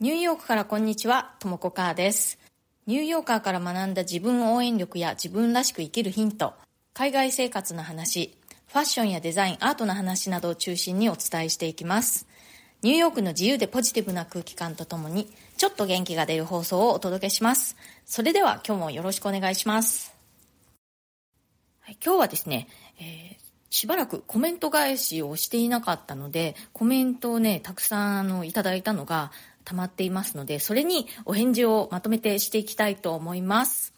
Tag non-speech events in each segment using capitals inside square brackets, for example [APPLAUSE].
ニューヨークからこんにちは、ともこかーです。ニューヨーカーから学んだ自分応援力や自分らしく生きるヒント、海外生活の話、ファッションやデザイン、アートの話などを中心にお伝えしていきます。ニューヨークの自由でポジティブな空気感とともに、ちょっと元気が出る放送をお届けします。それでは今日もよろしくお願いします。はい、今日はですね、えーしばらくコメント返しをしていなかったので、コメントをね、たくさんあのいただいたのが溜まっていますので、それにお返事をまとめてしていきたいと思います。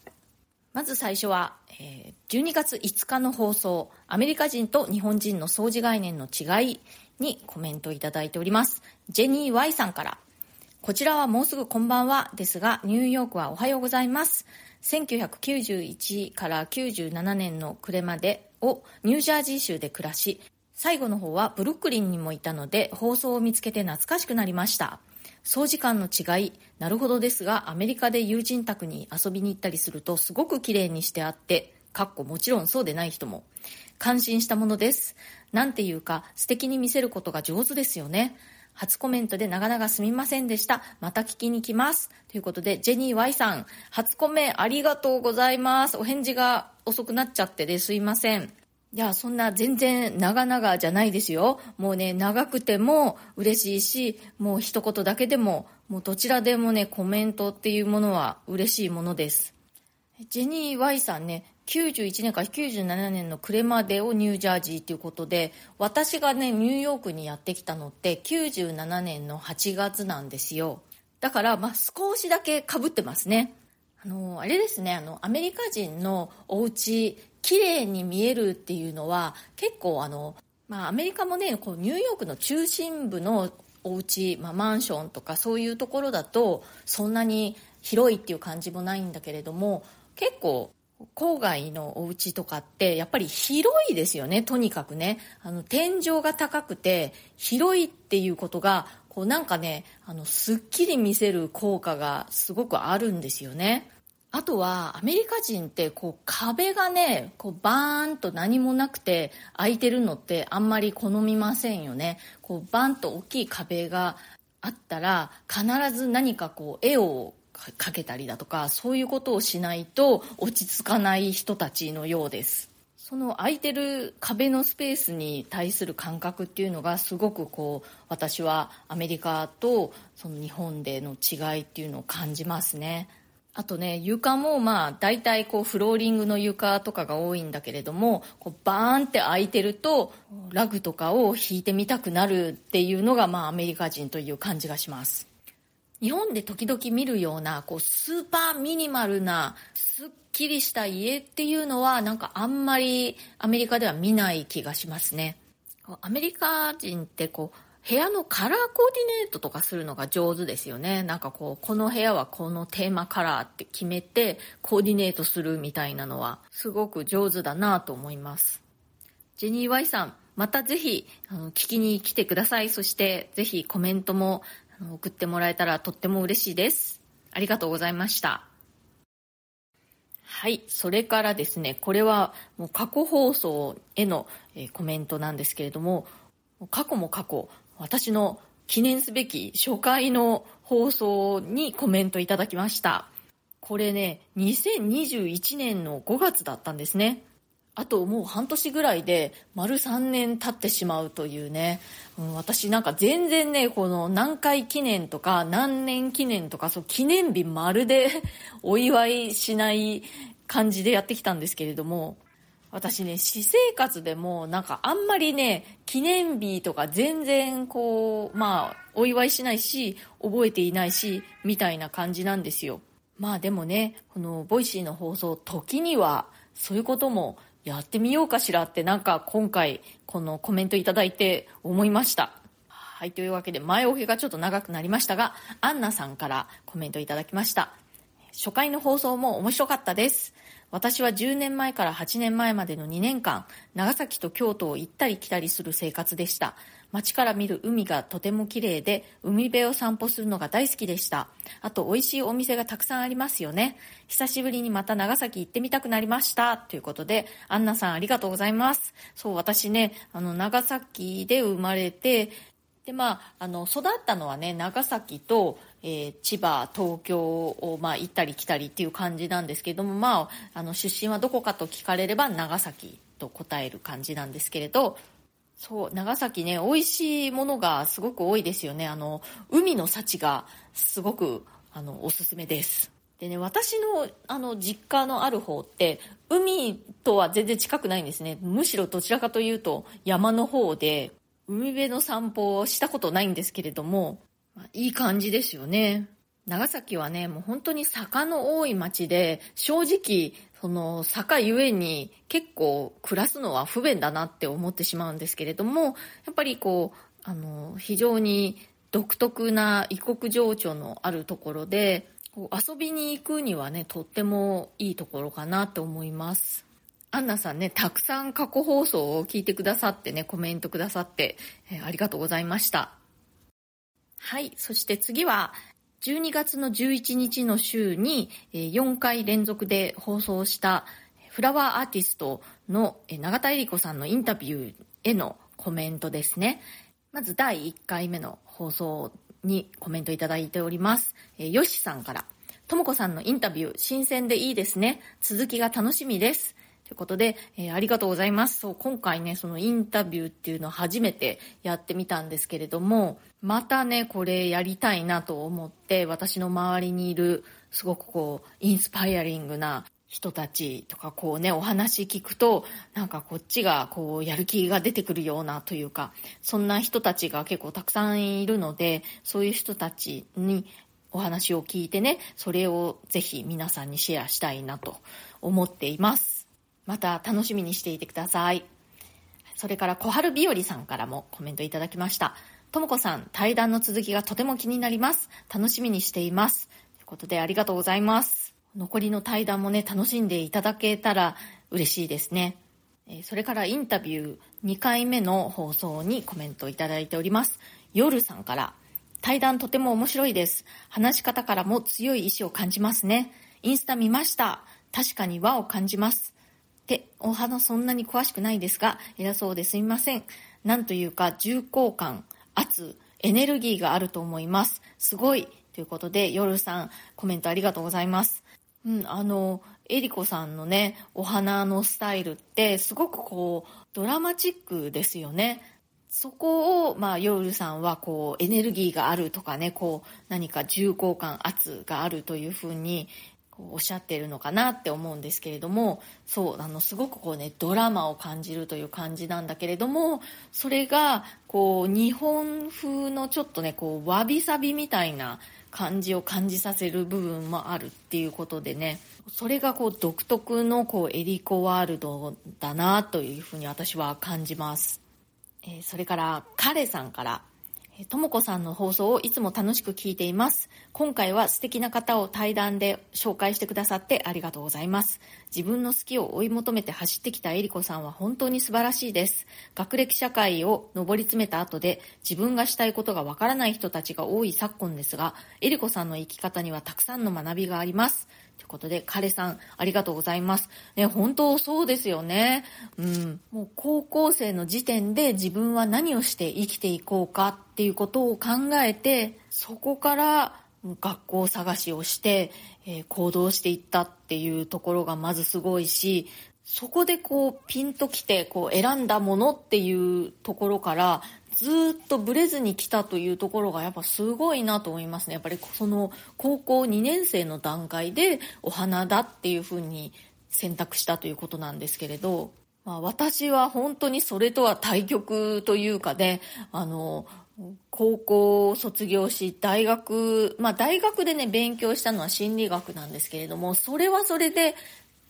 まず最初は、えー、12月5日の放送、アメリカ人と日本人の掃除概念の違いにコメントいただいております。ジェニー Y さんから、こちらはもうすぐこんばんはですが、ニューヨークはおはようございます。1991から97年の暮れまでをニュージャージー州で暮らし、最後の方はブルックリンにもいたので放送を見つけて懐かしくなりました。掃除感の違い、なるほどですが、アメリカで友人宅に遊びに行ったりするとすごく綺麗にしてあって、かっこもちろんそうでない人も、感心したものです。なんていうか、素敵に見せることが上手ですよね。初コメントで長々すみませんでした。また聞きに来ます。ということで、ジェニー Y さん、初コメありがとうございます。お返事が遅くなっちゃってですいません。いや、そんな全然長々じゃないですよ。もうね、長くても嬉しいし、もう一言だけでも、もうどちらでもね、コメントっていうものは嬉しいものです。ジェニー Y さんね、91年から97年の暮れまでをニュージャージーということで、私がね、ニューヨークにやってきたのって97年の8月なんですよ。だから、まあ、少しだけ被ってますね。あの、あれですね、あの、アメリカ人のお家、綺麗に見えるっていうのは結構あの、まあ、アメリカもねこうニューヨークの中心部のお家、まあ、マンションとかそういうところだとそんなに広いっていう感じもないんだけれども結構郊外のお家とかってやっぱり広いですよねとにかくね。あの天井が高くて広いっていうことがこうなんかねあのすっきり見せる効果がすごくあるんですよね。あとはアメリカ人ってこう壁がねこうバーンと何もなくて開いてるのってあんまり好みませんよね。こうバンと大きい壁があったら必ず何かこう絵をかけたりだとかそういうことをしないと落ち着かない人たちのようです。その空いてる壁のスペースに対する感覚っていうのがすごくこう私はアメリカとその日本での違いっていうのを感じますね。あとね床もまあ大体こうフローリングの床とかが多いんだけれどもこうバーンって開いてるとラグとかを引いてみたくなるっていうのがまあアメリカ人という感じがします。日本で時々見るようなこうスーパーミニマルなすっきりした家っていうのはなんかあんまりアメリカでは見ない気がしますねアメリカ人ってこう部屋のカラーコーディネートとかするのが上手ですよね。なんかこう、この部屋はこのテーマカラーって決めてコーディネートするみたいなのはすごく上手だなと思います。ジェニー・ワイさん、またぜひあの聞きに来てください。そしてぜひコメントも送ってもらえたらとっても嬉しいです。ありがとうございました。はい。それからですね、これはもう過去放送へのコメントなんですけれども、過去も過去、私の記念すべき初回の放送にコメントいただきました。これね、2021年の5月だったんですね。あともう半年ぐらいで丸3年経ってしまうというね、うん、私なんか全然ね、この何回記念とか何年記念とかそう記念日まるで [LAUGHS] お祝いしない感じでやってきたんですけれども、私ね、私生活でもなんかあんまりね、記念日とか全然こう、まあ、お祝いしないし、覚えていないし、みたいな感じなんですよ。まあでもね、この Voicy の放送、時にはそういうこともやってみようかしらってなんか今回このコメントいただいて思いました。はい、というわけで前置きがちょっと長くなりましたが、アンナさんからコメントいただきました。初回の放送も面白かったです。私は10年前から8年前までの2年間、長崎と京都を行ったり来たりする生活でした。街から見る海がとても綺麗で、海辺を散歩するのが大好きでした。あと、美味しいお店がたくさんありますよね。久しぶりにまた長崎行ってみたくなりました。ということで、アンナさんありがとうございます。そう、私ね、あの、長崎で生まれて、でまあ、あの育ったのはね長崎と、えー、千葉東京を、まあ、行ったり来たりっていう感じなんですけども、まあ、あの出身はどこかと聞かれれば長崎と答える感じなんですけれどそう長崎ね美味しいものがすごく多いですよね。あの海の幸がすごくあのおすすめです。でね私のあの実家のある方って海とは全然近くないんですね。むしろどちらかというと山の方で海辺の散歩をしたことないんですけれども、まあ、いい感じですよね。長崎はね、もう本当に坂の多い町で、正直、その坂ゆえに結構暮らすのは不便だなって思ってしまうんですけれども、やっぱりこう、あの、非常に独特な異国情緒のあるところで、遊びに行くにはね、とってもいいところかなと思います。アンナさんね、たくさん過去放送を聞いてくださってね、コメントくださって、えー、ありがとうございました。はい、そして次は、12月の11日の週に4回連続で放送したフラワーアーティストの永田恵里子さんのインタビューへのコメントですね。まず第1回目の放送にコメントいただいております。よしさんから、ともこさんのインタビュー、新鮮でいいですね。続きが楽しみです。ということで、えー、ありがとうございます。そう、今回ね、そのインタビューっていうのを初めてやってみたんですけれども、またね、これやりたいなと思って、私の周りにいる、すごくこう、インスパイアリングな人たちとかこうね、お話聞くと、なんかこっちがこう、やる気が出てくるようなというか、そんな人たちが結構たくさんいるので、そういう人たちにお話を聞いてね、それをぜひ皆さんにシェアしたいなと思っています。また楽しみにしていてください。それから小春日和さんからもコメントいただきました。ともこさん、対談の続きがとても気になります。楽しみにしています。ということでありがとうございます。残りの対談もね、楽しんでいただけたら嬉しいですね。それからインタビュー2回目の放送にコメントいただいております。夜さんから、対談とても面白いです。話し方からも強い意志を感じますね。インスタ見ました。確かに和を感じます。て、お花そんなに詳しくないですが、偉そうですみません。なんというか、重厚感、圧、エネルギーがあると思います。すごい。ということで、夜さん、コメントありがとうございます。うん、あの、エリコさんのね、お花のスタイルって、すごくこう、ドラマチックですよね。そこを、まあ、ヨルさんは、こう、エネルギーがあるとかね、こう、何か重厚感、圧があるというふうに、おっしゃってるのかなって思うんですけれどもそうあのすごくこうねドラマを感じるという感じなんだけれどもそれがこう日本風のちょっとねこうわびさびみたいな感じを感じさせる部分もあるっていうことでねそれがこう独特のこうエリコワールドだなというふうに私は感じます、えー、それから彼さんからともこさんの放送をいつも楽しく聞いています。今回は素敵な方を対談で紹介してくださってありがとうございます。自分の好きを追い求めて走ってきたえりこさんは本当に素晴らしいです。学歴社会を上り詰めた後で自分がしたいことがわからない人たちが多い昨今ですが、えりこさんの生き方にはたくさんの学びがあります。ことで、彼さん、ありがとうございます。ね、本当そうですよね。うん。もう高校生の時点で自分は何をして生きていこうかっていうことを考えて、そこから学校探しをして、えー、行動していったっていうところがまずすごいし、そこでこうピンときてこう選んだものっていうところからずっとブレずに来たというところがやっぱすごいなと思いますね。やっぱりその高校2年生の段階でお花だっていうふうに選択したということなんですけれど、まあ、私は本当にそれとは対極というかね、あの、高校を卒業し、大学、まあ大学でね、勉強したのは心理学なんですけれども、それはそれで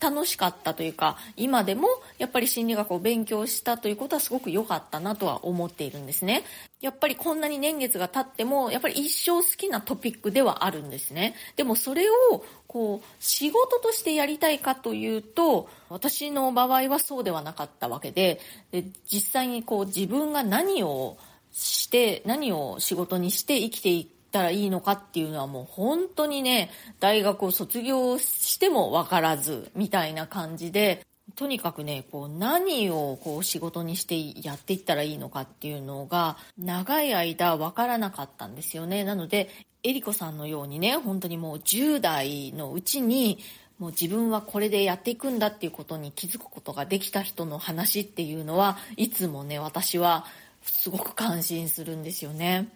楽しかったというか今でもやっぱり心理学を勉強したということはすごく良かったなとは思っているんですね。やっぱりこんなに年月が経ってもやっぱり一生好きなトピックではあるんですね。でもそれをこう仕事としてやりたいかというと私の場合はそうではなかったわけでで実際にこう自分が何をして何を仕事にして生きていくたらいいのかっていうのはもう本当にね、大学を卒業してもわからずみたいな感じで、とにかくね、こう何をこう仕事にしてやっていったらいいのかっていうのが長い間わからなかったんですよね。なので、えりこさんのようにね、本当にもう10代のうちにもう自分はこれでやっていくんだっていうことに気づくことができた人の話っていうのはいつもね、私はすごく感心するんですよね。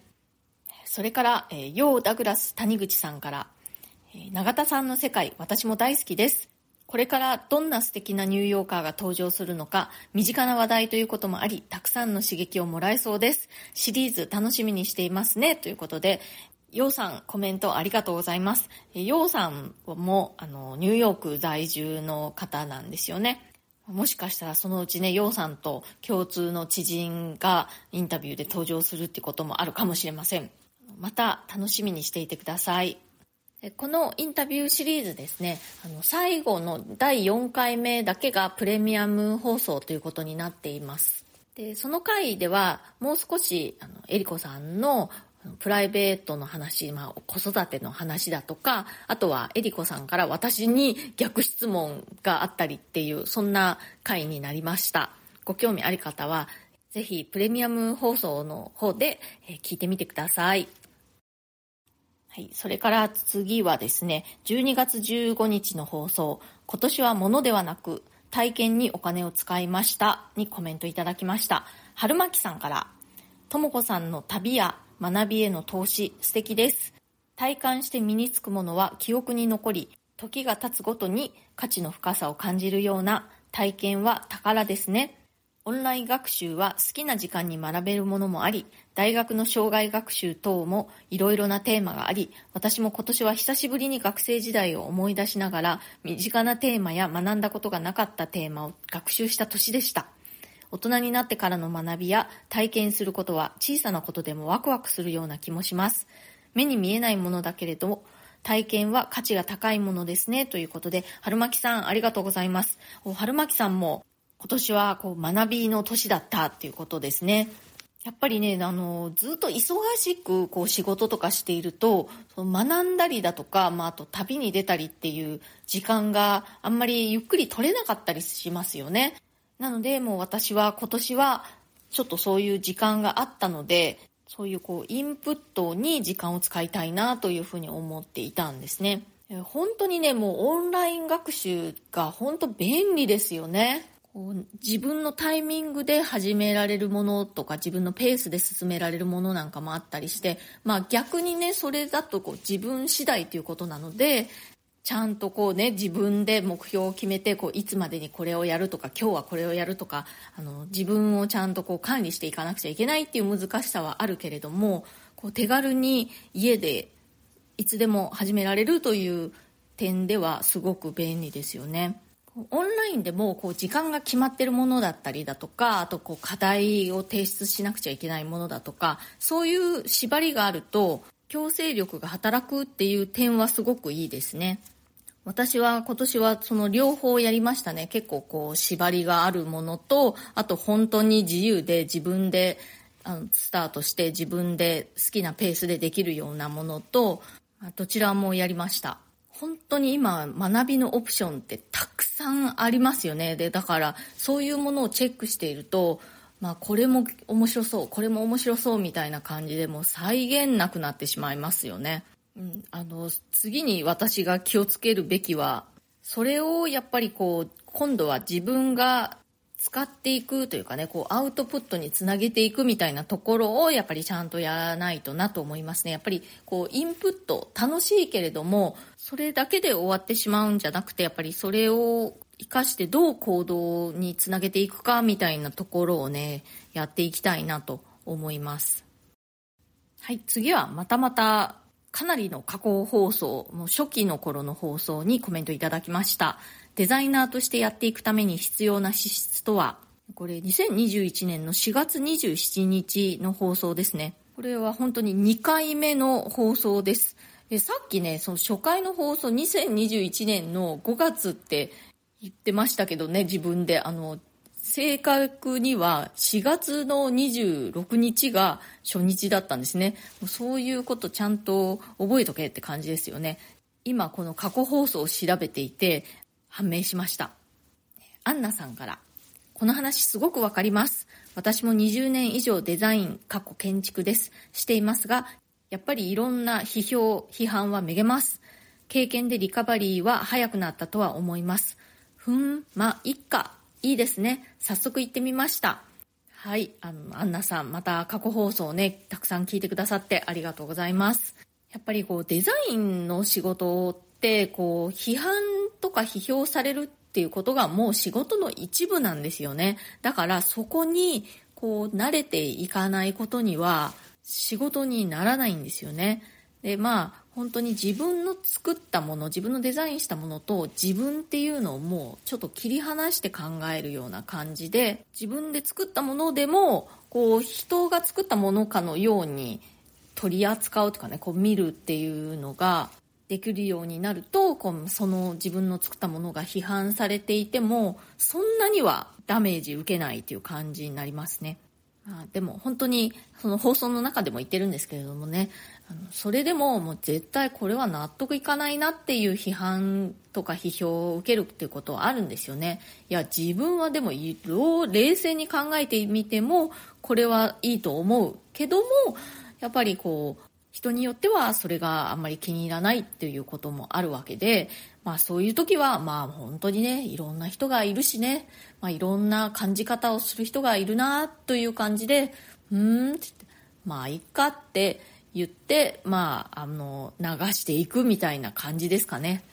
それから、えー、ヨー・ダグラス谷口さんから、えー、永田さんの世界、私も大好きです。これからどんな素敵なニューヨーカーが登場するのか、身近な話題ということもあり、たくさんの刺激をもらえそうです。シリーズ楽しみにしていますね。ということで、ヨウさん、コメントありがとうございます。ヨウさんも、あの、ニューヨーク在住の方なんですよね。もしかしたらそのうちね、ヨウさんと共通の知人がインタビューで登場するってこともあるかもしれません。また楽しみにしていてください。このインタビューシリーズですね、あの最後の第4回目だけがプレミアム放送ということになっています。で、その回ではもう少し、あの、エリコさんのプライベートの話、まあ、子育ての話だとか、あとはエリコさんから私に逆質問があったりっていう、そんな回になりました。ご興味ある方は、ぜひプレミアム放送の方で聞いてみてください。はい。それから次はですね、12月15日の放送、今年は物ではなく、体験にお金を使いましたにコメントいただきました。春巻さんから、ともこさんの旅や学びへの投資、素敵です。体感して身につくものは記憶に残り、時が経つごとに価値の深さを感じるような体験は宝ですね。オンライン学習は好きな時間に学べるものもあり、大学の障害学習等もいろいろなテーマがあり、私も今年は久しぶりに学生時代を思い出しながら、身近なテーマや学んだことがなかったテーマを学習した年でした。大人になってからの学びや体験することは小さなことでもワクワクするような気もします。目に見えないものだけれども、体験は価値が高いものですね。ということで、春巻さんありがとうございます。春巻さんも今年はこう学びの年だったっていうことですね。やっぱりね、あの、ずっと忙しくこう仕事とかしていると、その学んだりだとか、まあ、あと旅に出たりっていう時間があんまりゆっくり取れなかったりしますよね。なので、もう私は今年はちょっとそういう時間があったので、そういうこうインプットに時間を使いたいなというふうに思っていたんですね。本当にね、もうオンライン学習が本当便利ですよね。自分のタイミングで始められるものとか自分のペースで進められるものなんかもあったりして、まあ逆にね、それだとこう自分次第ということなので、ちゃんとこうね、自分で目標を決めて、こう、いつまでにこれをやるとか、今日はこれをやるとか、あの、自分をちゃんとこう管理していかなくちゃいけないっていう難しさはあるけれども、こう、手軽に家でいつでも始められるという点ではすごく便利ですよね。オンラインでもこう時間が決まってるものだったりだとか、あとこう課題を提出しなくちゃいけないものだとか、そういう縛りがあると強制力が働くっていう点はすごくいいですね。私は今年はその両方やりましたね。結構こう縛りがあるものと、あと本当に自由で自分であのスタートして自分で好きなペースでできるようなものと、どちらもやりました。本当に今学びのオプションってたくさんありますよね。で、だからそういうものをチェックしていると、まあこれも面白そう、これも面白そうみたいな感じでもう再現なくなってしまいますよね。うん、あの、次に私が気をつけるべきは、それをやっぱりこう、今度は自分が使っていくというかね、こうアウトプットにつなげていくみたいなところをやっぱりちゃんとやらないとなと思いますね。やっぱりこうインプット楽しいけれども、それだけで終わってしまうんじゃなくて、やっぱりそれを活かしてどう行動につなげていくかみたいなところをね、やっていきたいなと思います。はい、次はまたまたかなりの加工放送、もう初期の頃の放送にコメントいただきました。デザイナーとしてやっていくために必要な資質とは、これ2021年の4月27日の放送ですね。これは本当に2回目の放送です。でさっきね、その初回の放送2021年の5月って言ってましたけどね、自分で。あの、正確には4月の26日が初日だったんですね。そういうことちゃんと覚えとけって感じですよね。今この過去放送を調べていて、判明しました。アンナさんからこの話すごくわかります私も20年以上デザイン過去建築ですしていますがやっぱりいろんな批評批判はめげます。経験でリカバリーは早くなったとは思います。ふんまいっか。いいですね。早速行ってみました。はいあのアンナさんまた過去放送ねたくさん聞いてくださってありがとうございます。やっぱりこうデザインの仕事ってこう批判とか批評されるっていうことがもう仕事の一部なんですよね。だからそこにこう慣れていかないことには仕事にならないんですよね。で、まあ本当に自分の作ったもの、自分のデザインしたものと自分っていうのをもうちょっと切り離して考えるような感じで、自分で作ったものでも、こう人が作ったものかのように取り扱うとかね、こう見るっていうのができるようになると、こうその自分の作ったものが批判されていても、そんなにはダメージ受けないっていう感じになりますね。あでも本当にその放送の中でも言ってるんですけれどもね、あのそれでももう絶対これは納得いかないなっていう批判とか批評を受けるっていうことはあるんですよね。いや、自分はでも冷静に考えてみても、これはいいと思うけども、やっぱりこう、人によってはそれがあんまり気に入らないっていうこともあるわけで、まあそういう時は、まあ本当にね、いろんな人がいるしね、まあいろんな感じ方をする人がいるなという感じで、うーんって、まあいっかって言って、まああの、流していくみたいな感じですかね。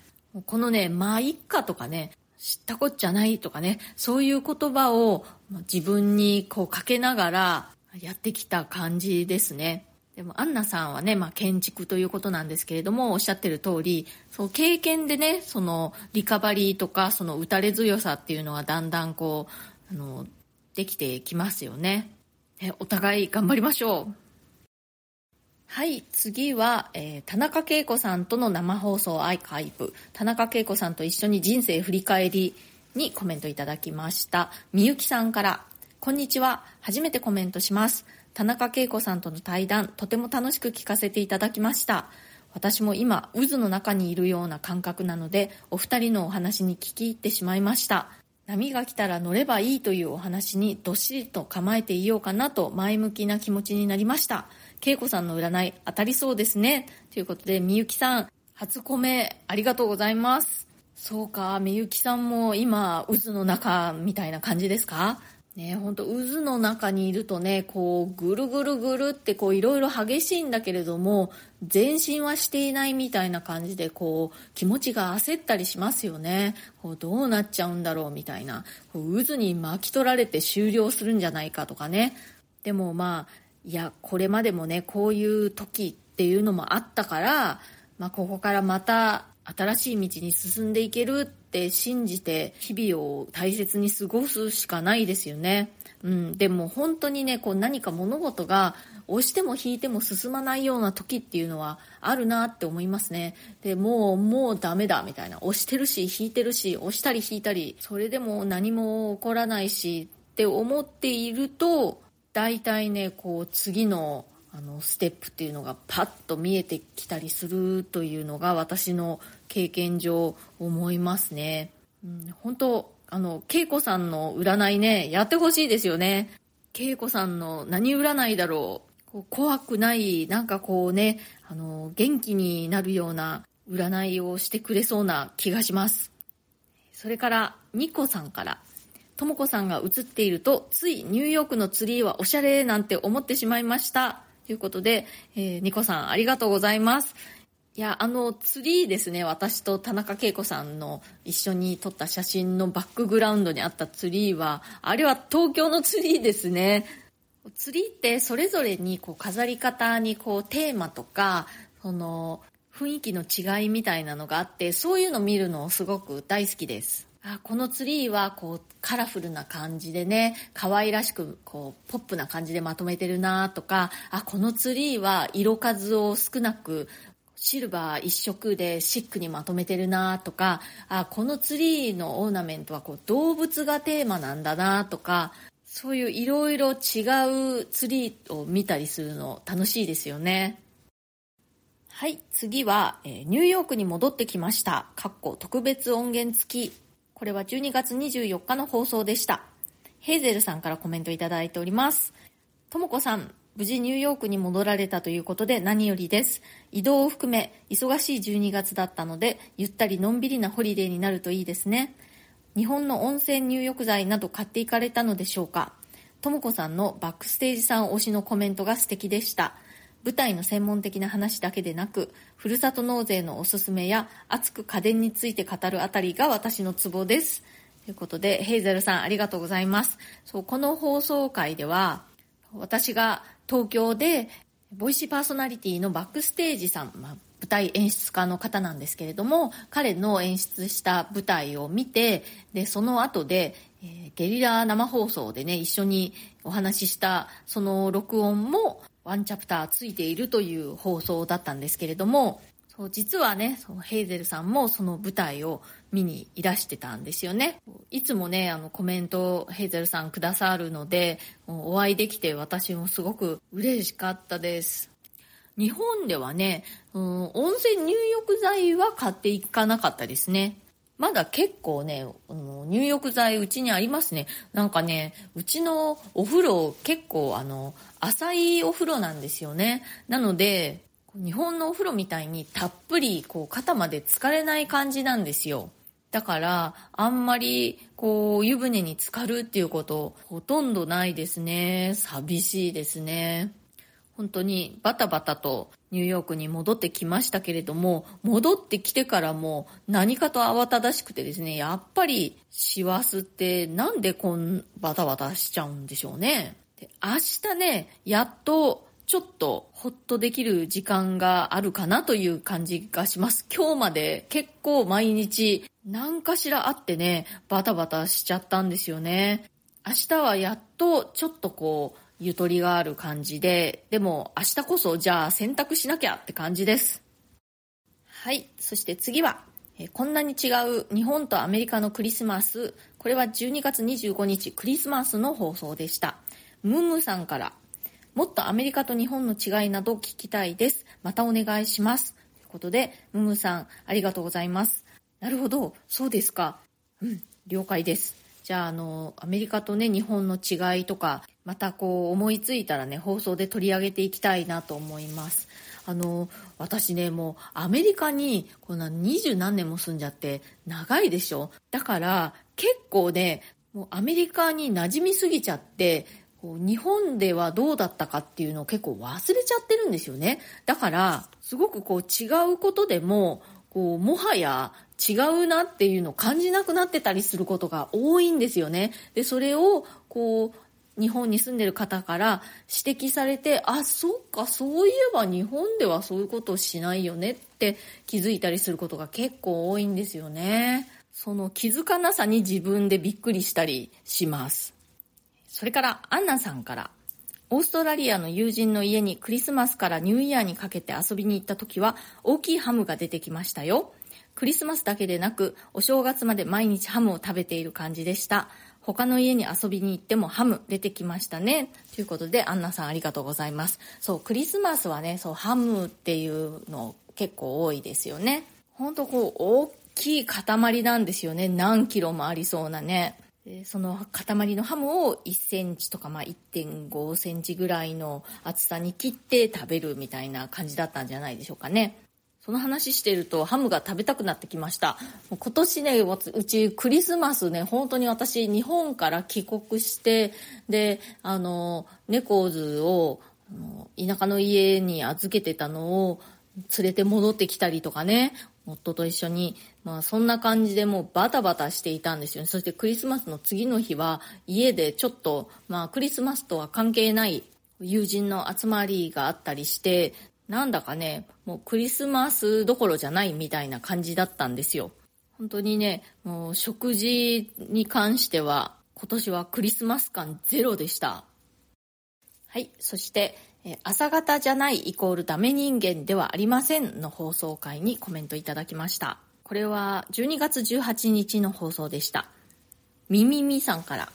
このね、まあいっかとかね、知ったこっちゃないとかね、そういう言葉を自分にこうかけながらやってきた感じですね。でも、アンナさんはね、まあ、建築ということなんですけれども、おっしゃってる通り、そう、経験でね、その、リカバリーとか、その、打たれ強さっていうのはだんだんこう、あの、できてきますよね。えお互い頑張りましょう。はい、次は、えー、田中恵子さんとの生放送アイカイブ。田中恵子さんと一緒に人生振り返りにコメントいただきました。みゆきさんから、こんにちは。初めてコメントします。田中恵子さんとの対談、とても楽しく聞かせていただきました。私も今、渦の中にいるような感覚なので、お二人のお話に聞き入ってしまいました。波が来たら乗ればいいというお話にどっしりと構えていようかなと前向きな気持ちになりました。恵子さんの占い当たりそうですね。ということで、みゆきさん、初コメありがとうございます。そうか、みゆきさんも今、渦の中みたいな感じですか？ね、ほんと渦の中にいるとね、こう、ぐるぐるぐるってこう、いろいろ激しいんだけれども、前進はしていないみたいな感じで、こう、気持ちが焦ったりしますよね。こう、どうなっちゃうんだろうみたいな。こう渦に巻き取られて終了するんじゃないかとかね。でもまあ、いや、これまでもね、こういう時っていうのもあったから、まあ、ここからまた新しい道に進んでいけるって信じて日々を大切に過ごすしかないですよね。うん、でも本当にね、こう何か物事が押しても引いても進まないような時っていうのはあるなって思いますね。で、もう、もうダメだみたいな。押してるし、引いてるし、押したり引いたり、それでも何も起こらないしって思っていると、大体ね、こう次のあのステップっていうのがパッと見えてきたりするというのが私の経験上思いますね。うん、本当あの、恵子さんの占いね、やってほしいですよね。恵子さんの何占いだろう。こう怖くない、なんかこうね、あの、元気になるような占いをしてくれそうな気がします。それから、ニコさんから、ともこさんが映っていると、ついニューヨークのツリーはおしゃれなんて思ってしまいました。ということで、えー、ニコさんありがとうございます。いや、あの、ツリーですね。私と田中恵子さんの一緒に撮った写真のバックグラウンドにあったツリーは、あれは東京のツリーですね。ツリーってそれぞれにこう飾り方にこうテーマとか、その雰囲気の違いみたいなのがあって、そういうの見るのすごく大好きです。あこのツリーはこうカラフルな感じでね可愛らしくこうポップな感じでまとめてるなとかあこのツリーは色数を少なくシルバー一色でシックにまとめてるなとかあこのツリーのオーナメントはこう動物がテーマなんだなとかそういういろいろ違うツリーを見たりするの楽しいですよね。はい、次は、え、ニューヨークに戻ってきました。かっこ特別音源付きこれは12月24日の放送でした。ヘーゼルさんからコメントいただいております。ともこさん、無事ニューヨークに戻られたということで何よりです。移動を含め忙しい12月だったので、ゆったりのんびりなホリデーになるといいですね。日本の温泉入浴剤など買っていかれたのでしょうかともこさんのバックステージさん推しのコメントが素敵でした。舞台の専門的な話だけでなく、ふるさと納税のおすすめや熱く家電について語るあたりが私のツボです。ということで、ヘイゼルさんありがとうございます。そう、この放送回では、私が東京で、ボイシーパーソナリティのバックステージさん、まあ、舞台演出家の方なんですけれども、彼の演出した舞台を見て、で、その後で、えー、ゲリラ生放送でね、一緒にお話しした、その録音もワンチャプターついているという放送だったんですけれども、そう実はね、そのヘイゼルさんもその舞台を見にいらしてたんですよね。いつもね、あのコメントをヘイゼルさんくださるので、お会いできて私もすごく嬉しかったです。日本ではね、うん、温泉入浴剤は買っていかなかったですね。まだ結構ね、入浴剤うちにありますね。なんかね、うちのお風呂結構あの、浅いお風呂なんですよね。なので、日本のお風呂みたいにたっぷりこう肩まで浸かれない感じなんですよ。だから、あんまり、こう、湯船に浸かるっていうこと、ほとんどないですね。寂しいですね。本当にバタバタとニューヨークに戻ってきましたけれども、戻ってきてからも何かと慌ただしくてですね、やっぱり師走ってなんでこんバタバタしちゃうんでしょうね。で明日ね、やっとちょっとほっとできる時間があるかなという感じがします。今日まで結構毎日何かしらあってね、バタバタしちゃったんですよね。明日はやっとちょっとこう、ゆとりがある感じで、でも明日こそじゃあ洗濯しなきゃって感じです。はい。そして次は、えこんなに違う日本とアメリカのクリスマス。これは12月25日クリスマスの放送でした。ムムさんからもっとアメリカと日本の違いなど聞きたいです。またお願いします。ということで、ムムさん、ありがとうございます。なるほど、そうですか。うん、了解です。じゃあ、あの、アメリカとね、日本の違いとか、またこう思いついたらね、放送で取り上げていきたいなと思います。あの、私ね、もうアメリカにこんな二十何年も住んじゃって長いでしょ？だから結構ね、もうアメリカに馴染みすぎちゃって、日本ではどうだったかっていうのを結構忘れちゃってるんですよね。だから、すごくこう違うことでも、こう、もはや違うなっていうのを感じなくなってたりすることが多いんですよね。で、それを、こう、日本に住んでる方から指摘されて、あ、そっか、そういえば日本ではそういうことをしないよねって気づいたりすることが結構多いんですよね。その気づかなさに自分でびっくりしたりします。それから、アンナさんから、オーストラリアの友人の家にクリスマスからニューイヤーにかけて遊びに行った時は、大きいハムが出てきましたよ。クリスマスだけでなく、お正月まで毎日ハムを食べている感じでした。他の家に遊びに行ってもハム出てきましたね。ということで、アンナさんありがとうございます。そう、クリスマスはね、そう、ハムっていうの結構多いですよね。ほんとこう、大きい塊なんですよね。何キロもありそうなね。その塊のハムを1センチとか、まあ、1.5センチぐらいの厚さに切って食べるみたいな感じだったんじゃないでしょうかね。その話してるとハムが食べたくなってきました。今年ね、うちクリスマスね、本当に私日本から帰国して、で、あの、猫図を田舎の家に預けてたのを連れて戻ってきたりとかね、夫と一緒に、まあそんな感じでもうバタバタしていたんですよね。そしてクリスマスの次の日は家でちょっと、まあクリスマスとは関係ない友人の集まりがあったりして、なんだかね、もうクリスマスどころじゃないみたいな感じだったんですよ。本当にね、もう食事に関しては今年はクリスマス感ゼロでした。はい。そして、朝方じゃないイコールダメ人間ではありませんの放送回にコメントいただきました。これは12月18日の放送でした。みみみさんから。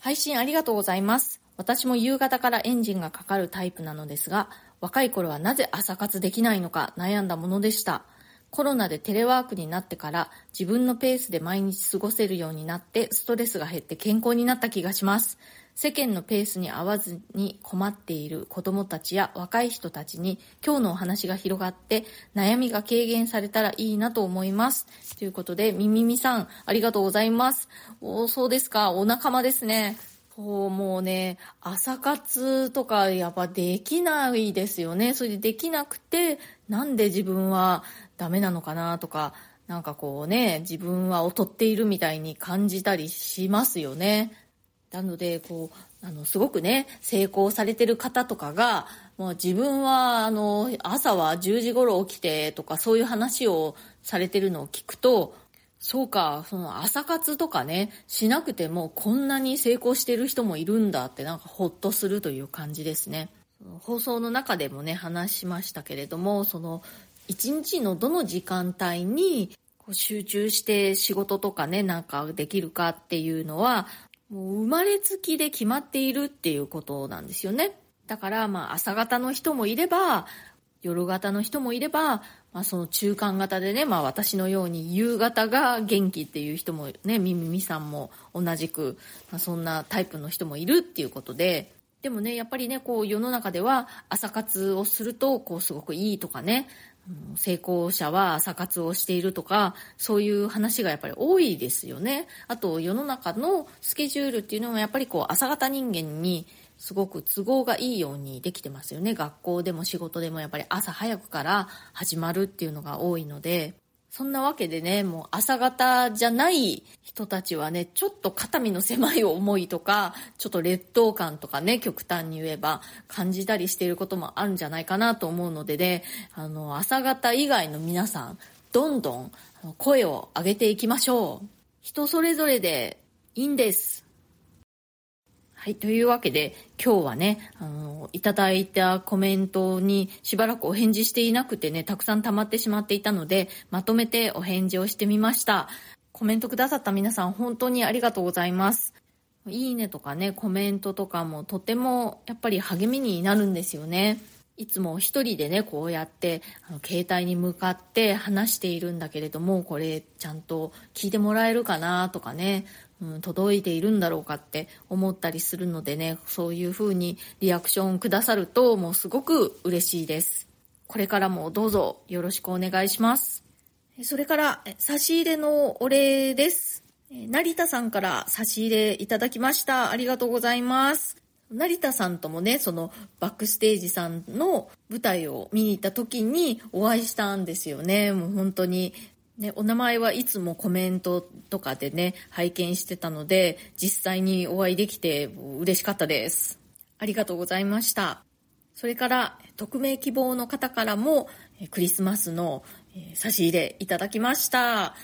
配信ありがとうございます。私も夕方からエンジンがかかるタイプなのですが、若い頃はなぜ朝活できないのか悩んだものでした。コロナでテレワークになってから自分のペースで毎日過ごせるようになってストレスが減って健康になった気がします。世間のペースに合わずに困っている子供たちや若い人たちに今日のお話が広がって悩みが軽減されたらいいなと思います。ということで、みみみさん、ありがとうございます。おそうですか、お仲間ですね。こう、もうね、朝活とかやっぱできないですよね。それでできなくて、なんで自分はダメなのかなとか、なんかこうね、自分は劣っているみたいに感じたりしますよね。なので、こう、あの、すごくね、成功されてる方とかが、もう自分は、あの、朝は10時頃起きてとか、そういう話をされてるのを聞くと、そうか、その朝活とかね、しなくてもこんなに成功してる人もいるんだってなんかほっとするという感じですね。放送の中でもね、話しましたけれども、その一日のどの時間帯にこう集中して仕事とかね、なんかできるかっていうのは、もう生まれつきで決まっているっていうことなんですよね。だからまあ朝方の人もいれば、夜型の人もいれば、まあ、その中間型でね、まあ、私のように夕方が元気っていう人もね、みみみさんも同じく、まあ、そんなタイプの人もいるっていうことで、でもね、やっぱりね、こう世の中では朝活をすると、こうすごくいいとかね、成功者は朝活をしているとか、そういう話がやっぱり多いですよね。あと世の中のスケジュールっていうのもやっぱりこう朝型人間にすごく都合がいいようにできてますよね。学校でも仕事でもやっぱり朝早くから始まるっていうのが多いので、そんなわけでね、もう朝方じゃない人たちはね、ちょっと肩身の狭い思いとか、ちょっと劣等感とかね、極端に言えば感じたりしていることもあるんじゃないかなと思うのでね、あの、朝方以外の皆さん、どんどん声を上げていきましょう。人それぞれでいいんです。はい。というわけで、今日はね、あの、いただいたコメントにしばらくお返事していなくてね、たくさん溜まってしまっていたので、まとめてお返事をしてみました。コメントくださった皆さん、本当にありがとうございます。いいねとかね、コメントとかもとてもやっぱり励みになるんですよね。いつも一人でね、こうやって、あの携帯に向かって話しているんだけれども、これちゃんと聞いてもらえるかなとかね、うん、届いているんだろうかって思ったりするのでね、そういう風にリアクションくださるともうすごく嬉しいです。これからもどうぞよろしくお願いします。それから、差し入れのお礼です。成田さんから差し入れいただきました。ありがとうございます。成田さんともね、そのバックステージさんの舞台を見に行った時にお会いしたんですよね。もう本当にね、お名前はいつもコメントとかでね、拝見してたので、実際にお会いできて嬉しかったです。ありがとうございました。それから、匿名希望の方からも、クリスマスの差し入れいただきました。あ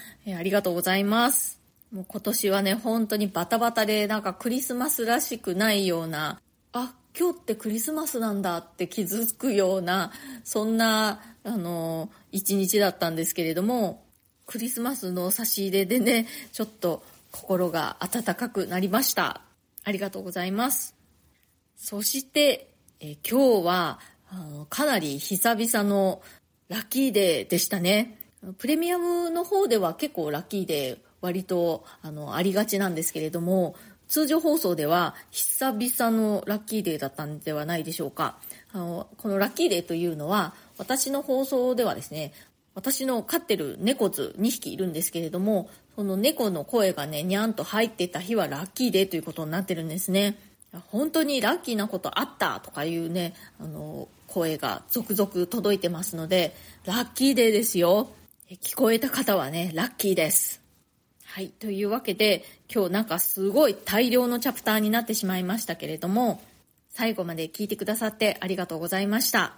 りがとうございます。もう今年はね、本当にバタバタで、なんかクリスマスらしくないような、あ、今日ってクリスマスなんだって気づくような、そんな、あの、一日だったんですけれども、クリスマスの差し入れでね、ちょっと心が温かくなりました。ありがとうございます。そして、え今日はあのかなり久々のラッキーデーでしたね。プレミアムの方では結構ラッキーデー割とあのありがちなんですけれども、通常放送では久々のラッキーデーだったんではないでしょうか。あのこのラッキーデーというのは私の放送ではですね、私の飼ってる猫図2匹いるんですけれども、その猫の声がね、にゃんと入ってた日はラッキーデーということになってるんですね。本当にラッキーなことあったとかいうね、あの、声が続々届いてますので、ラッキーデーですよ。聞こえた方はね、ラッキーです。はい。というわけで、今日なんかすごい大量のチャプターになってしまいましたけれども、最後まで聞いてくださってありがとうございました。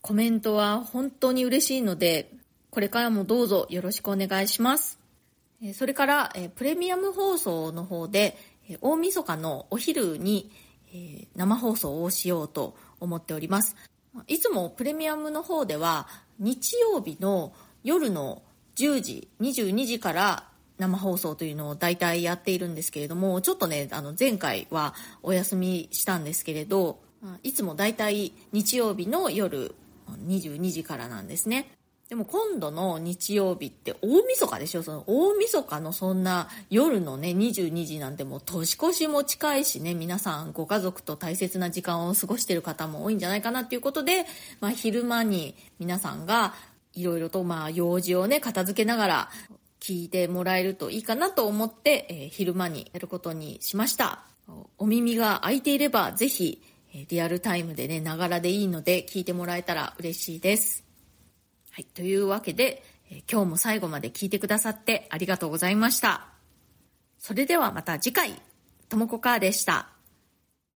コメントは本当に嬉しいので、これからもどうぞよろしくお願いします。それから、プレミアム放送の方で、大晦日のお昼に生放送をしようと思っております。いつもプレミアムの方では日曜日の夜の10時、22時から生放送というのを大体やっているんですけれども、ちょっとね、あの前回はお休みしたんですけれど、いつも大体日曜日の夜22時からなんですね。でも今度の日曜日って大晦日でしょ？その大晦日のそんな夜のね22時なんてもう年越しも近いしね皆さんご家族と大切な時間を過ごしてる方も多いんじゃないかなっていうことで、まあ、昼間に皆さんがいろいろとまあ用事をね片付けながら聞いてもらえるといいかなと思って、えー、昼間にやることにしました。お耳が開いていればぜひリアルタイムでねながらでいいので聞いてもらえたら嬉しいです。はい、というわけで、え今日も最後まで聞いてくださってありがとうございました。それではまた次回、ともこかーでした。